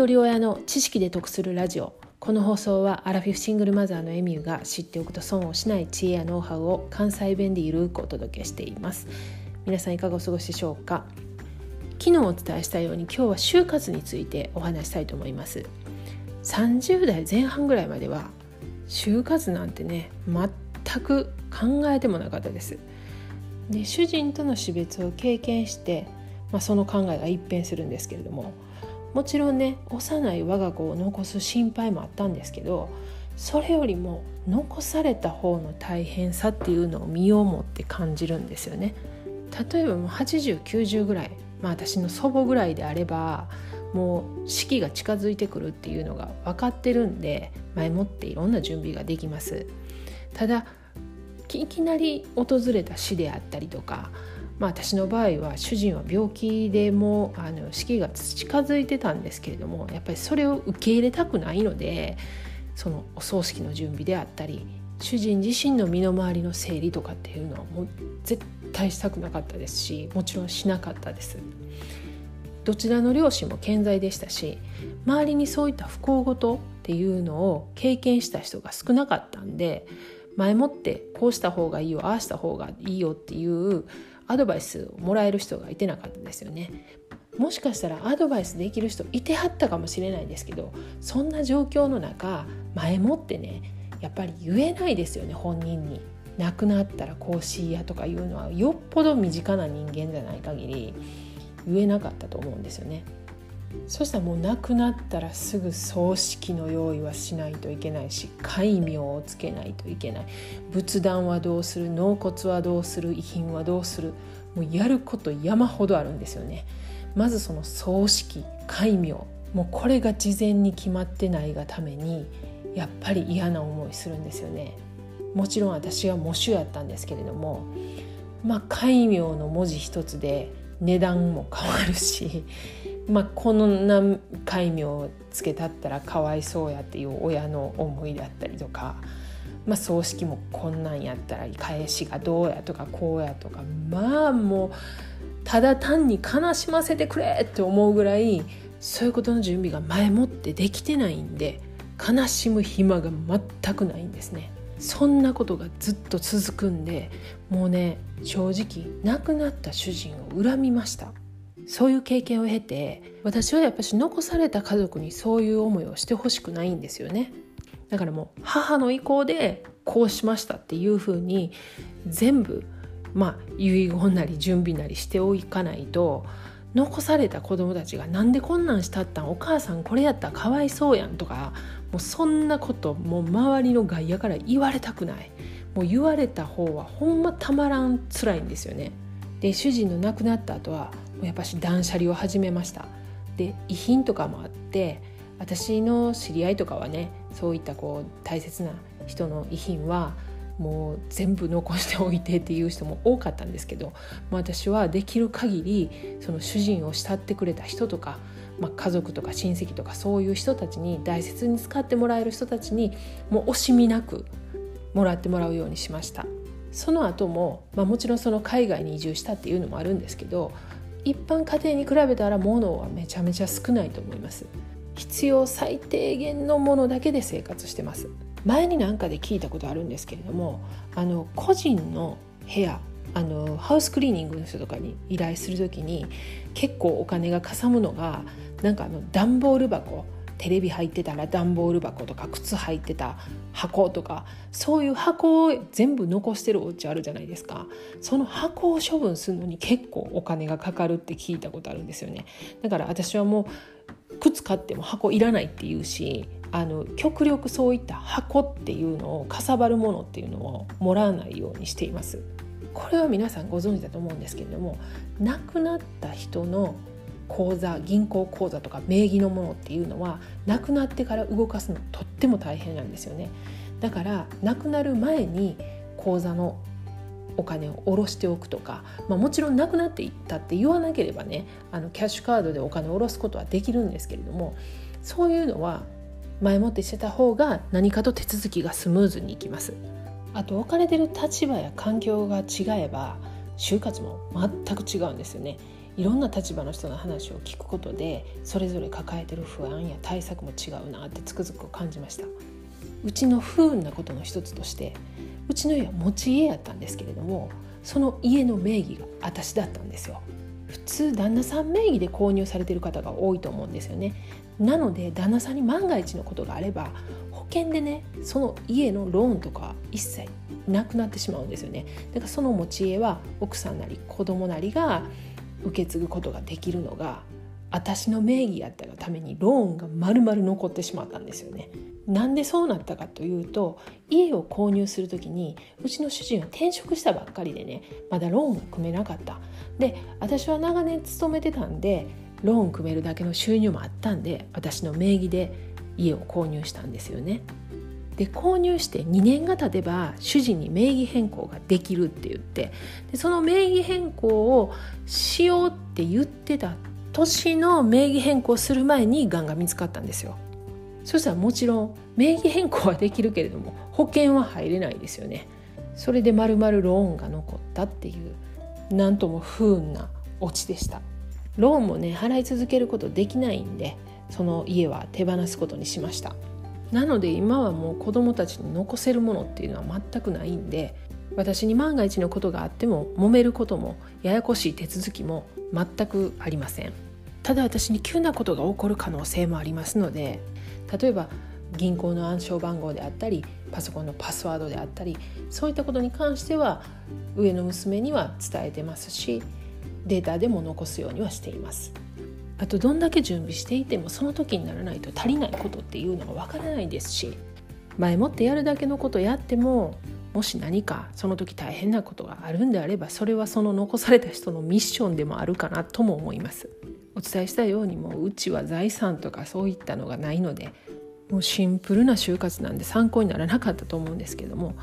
一人親の知識で得するラジオ。この放送はアラフィフシングルマザーのエミューが知っておくと損をしない知恵やノウハウを関西弁でゆるくお届けしています。皆さんいかがお過ごしでしょうか？昨日お伝えしたように今日は就活についてお話したいと思います。30代前半ぐらいまでは就活なんてね全く考えてもなかったです。で主人との死別を経験して、まあ、その考えが一変するんですけれどももちろんね幼い我が子を残す心配もあったんですけどそれよりも残された方の大変さっていうのを身をもって感じるんですよね。例えばもう8090ぐらい、まあ、私の祖母ぐらいであればもう四季が近づいてくるっていうのが分かってるんで前もっていろんな準備ができます。ただいきなり訪れた死であったりとかまあ、私の場合は主人は病気でもあの死期が近づいてたんですけれどもやっぱりそれを受け入れたくないのでそのお葬式の準備であったり主人自身の身の回りの整理とかっていうのはもう絶対したくなかったですしもちろんしなかったです。どちらの両親も健在でしたし周りにそういった不幸事っていうのを経験した人が少なかったんで前もってこうした方がいいよああした方がいいよっていうアドバイスをもらえる人がいてなかったんですよね。もしかしたらアドバイスできる人いてはったかもしれないですけどそんな状況の中前もってねやっぱり言えないですよね本人に。亡くなったらこうしいやとかいうのはよっぽど身近な人間じゃない限り言えなかったと思うんですよね。そしたらもう亡くなったらすぐ葬式の用意はしないといけないし戒名をつけないといけない仏壇はどうする納骨はどうする遺品はどうするもうやること山ほどあるんですよね。まずその葬式戒名もうこれが事前に決まってないがためにやっぱり嫌な思いするんですよね。もちろん私は喪主やったんですけれどもまあ戒名の文字一つで値段も変わるしまあ、こんな戒名をつけたったらかわいそうやっていう親の思いだったりとか、まあ、葬式もこんなんやったら返しがどうやとかこうやとかまあもうただ単に悲しませてくれって思うぐらいそういうことの準備が前もってできてないんで悲しむ暇が全くないんですね。そんなことがずっと続くんでもうね正直亡くなった主人を恨みましたそういう経験を経て私はやっぱし残された家族にそういう思いをしてほしくないんですよね。だからもう母の意向でこうしましたっていうふうに全部まあ遺言なり準備なりしておかないと残された子供たちがなんでこんなんしたったん？お母さんこれやったらかわいそうやん。とかもうそんなこともう周りの外野から言われたくない。もう言われた方はほんまたまらん辛いんですよね。で主人の亡くなった後はやっぱし断捨離を始めました。で遺品とかもあって私の知り合いとかはねそういったこう大切な人の遺品はもう全部残しておいてっていう人も多かったんですけど、私はできる限りその主人を慕ってくれた人とか、まあ、家族とか親戚とかそういう人たちに大切に使ってもらえる人たちにもう惜しみなくもらってもらうようにしました。その後も、まあ、もちろんその海外に移住したっていうのもあるんですけど一般家庭に比べたら物はめちゃめちゃ少ないと思います。必要最低限のものだけで生活してます。前に何かで聞いたことあるんですけれどもあの個人の部屋あのハウスクリーニングの人とかに依頼する時に結構お金がかさむのがなんかあの段ボール箱テレビ入ってたら段ボール箱とか靴入ってた箱とかそういう箱を全部残してるお家あるじゃないですか。その箱を処分するのに結構お金がかかるって聞いたことあるんですよね。だから私はもう靴買っても箱いらないって言うしあの極力そういった箱っていうのをかさばるものっていうのをもらわないようにしています。これは皆さんご存知だと思うんですけれども亡くなった人の口座銀行口座とか名義のものっていうのは亡くなってから動かすのとっても大変なんですよねだから亡くなる前に口座のお金を下ろしておくとか、まあ、もちろんなくなっていったって言わなければねあのキャッシュカードでお金を下ろすことはできるんですけれどもそういうのは前もってしてた方が何かと手続きがスムーズにいきます。あと置かれてる立場や環境が違えば就活も全く違うんですよねいろんな立場の人の話を聞くことでそれぞれ抱えてる不安や対策も違うなってつくづく感じました。うちの不運なことの一つとしてうちの家は持ち家やったんですけれどもその家の名義が私だったんですよ。普通旦那さん名義で購入されてる方が多いと思うんですよね。なので旦那さんに万が一のことがあれば保険でねその家のローンとか一切なくなってしまうんですよね。だからその持ち家は奥さんなり子供なりが受け継ぐことができるのが私の名義やったがためにローンが丸々残ってしまったんですよね。なんでそうなったかというと家を購入する時にうちの主人は転職したばっかりでねまだローンが組めなかったで私は長年勤めてたんでローン組めるだけの収入もあったんで私の名義で家を購入したんですよね。で購入して2年が経てば主人に名義変更ができるって言ってでその名義変更をしようって言ってた年の名義変更する前にがんが見つかったんですよ。そしたらもちろん名義変更はできるけれども保険は入れないですよね。それでまるまるローンが残ったっていうなんとも不運なオチでした。ローンもね払い続けることできないんでその家は手放すことにしましたなので今はもう子供たちに残せるものっていうのは全くないんで私に万が一のことがあっても揉めることもややこしい手続きも全くありません。ただ私に急なことが起こる可能性もありますので例えば銀行の暗証番号であったりパソコンのパスワードであったりそういったことに関しては上の娘には伝えてますしデータでも残すようにはしています。あとどんだけ準備していてもその時にならないと足りないことっていうのがわからないですし前もってやるだけのことやってももし何かその時大変なことがあるんであればそれはその残された人のミッションでもあるかなとも思います。お伝えしたようにもううちは財産とかそういったのがないのでもうシンプルな就活なんで参考にならなかったと思うんですけども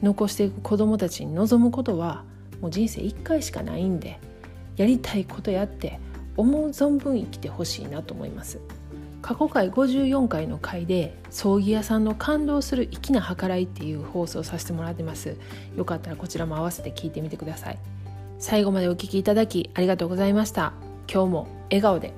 残していく子どもたちに望むことはもう人生1回しかないんでやりたいことやって思う存分生きてほしいなと思います。過去回54回の回で葬儀屋さんの感動する粋な計らいっていう放送させてもらってます。よかったらこちらも合わせて聞いてみてください。最後までお聴きいただきありがとうございました。今日も笑顔で。